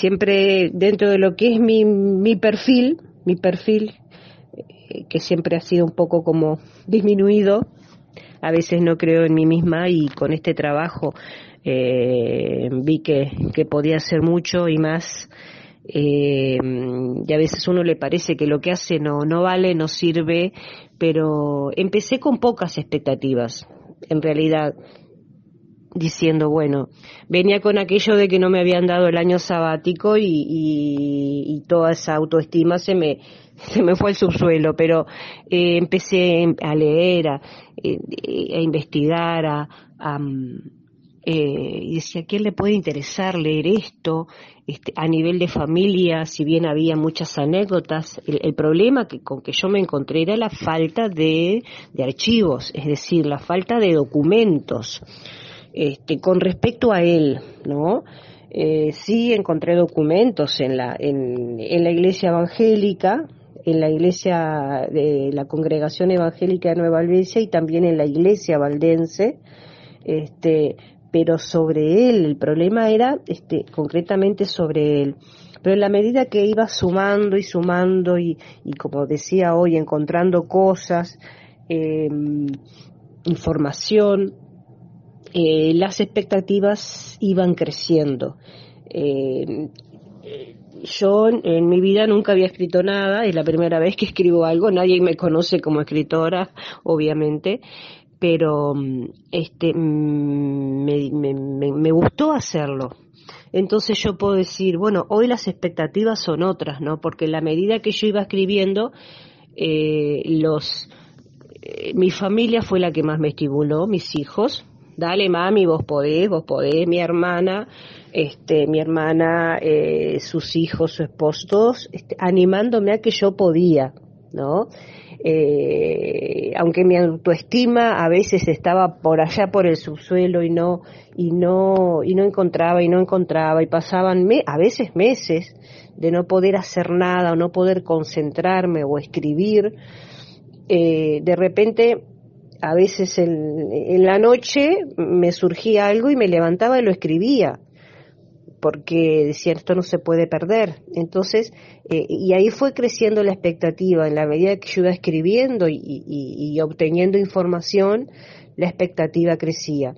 siempre dentro de lo que es mi, mi perfil, mi perfil, eh, que siempre ha sido un poco como disminuido, a veces no creo en mí misma y con este trabajo eh, vi que, que podía hacer mucho y más eh, y a veces uno le parece que lo que hace no, no vale, no sirve, pero empecé con pocas expectativas, en realidad, diciendo, bueno, venía con aquello de que no me habían dado el año sabático y, toda esa autoestima se me, se me fue al subsuelo, pero eh, empecé a leer, a, eh, investigar, a, a eh, y decía, ¿a quién le puede interesar leer esto? Este, a nivel de familia, si bien había muchas anécdotas, el, problema que, con que yo me encontré era la falta de, de archivos, es decir, la falta de documentos este, con respecto a él, ¿no? Eh, sí encontré documentos en la, en, la iglesia evangélica, en la iglesia de la congregación evangélica de Nueva Albesia y también en la iglesia valdense, este, pero sobre él, el problema era este, concretamente sobre él. Pero en la medida que iba sumando y sumando y, y como decía hoy, encontrando cosas, em, información, eh, las expectativas iban creciendo. Em, yo en mi vida nunca había escrito nada, es la primera vez que escribo algo, nadie me conoce como escritora, obviamente, pero mm, este mm, me, me, me, gustó hacerlo. Entonces yo puedo decir, bueno, hoy las expectativas son otras, ¿no? Porque la medida que yo iba escribiendo, eh, los, eh, mi familia fue la que más me estimuló, mis hijos. Dale, mami, vos podés, vos podés, mi hermana, este, mi hermana, eh, sus hijos, su esposo, todos este, animándome a que yo podía, ¿no? eh, aunque mi autoestima a veces estaba por allá por el subsuelo y no y no y no encontraba y no encontraba y pasaban a veces meses de no poder hacer nada o no poder concentrarme o escribir eh, de repente a veces en, la noche me surgía algo y me levantaba y lo escribía porque decían esto no se puede perder. Entonces, eh, y ahí fue creciendo la expectativa, en la medida que yo iba escribiendo y, y, obteniendo información, la expectativa crecía.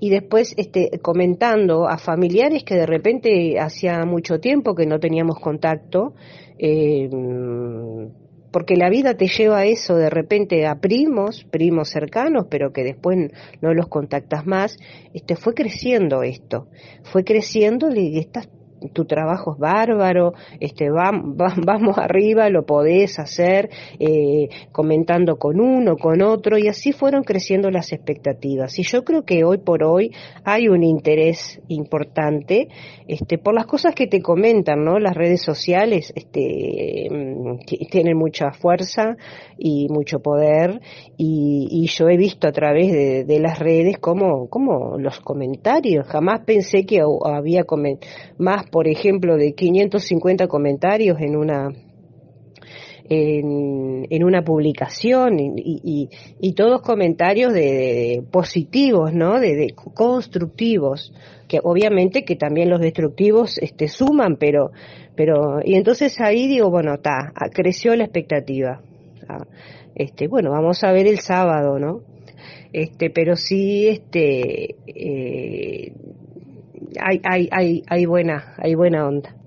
Y después, este, comentando a familiares que de repente hacía mucho tiempo que no teníamos contacto, eh, porque la vida te lleva a eso de repente a primos, primos cercanos, pero que después no los contactas más, este fue creciendo esto, fue creciendo y estas tu trabajo es bárbaro, este, va, vamos arriba, lo podés hacer, eh, comentando con uno, con otro, y así fueron creciendo las expectativas. Y yo creo que hoy por hoy hay un interés importante, este, por las cosas que te comentan, ¿no? Las redes sociales, este, mm, tienen mucha fuerza y mucho poder, y, yo he visto a través de, las redes como, como los comentarios, jamás pensé que había más por ejemplo, de 550 comentarios en una en, una publicación y, y, todos comentarios de, positivos, ¿no? De, constructivos, que obviamente que también los destructivos este, suman, pero, pero, y entonces ahí digo, bueno, está, creció la expectativa. Ah, este, bueno, vamos a ver el sábado, ¿no? Este, pero sí, este, eh, hay, hay, hay, hay buena, hay buena onda.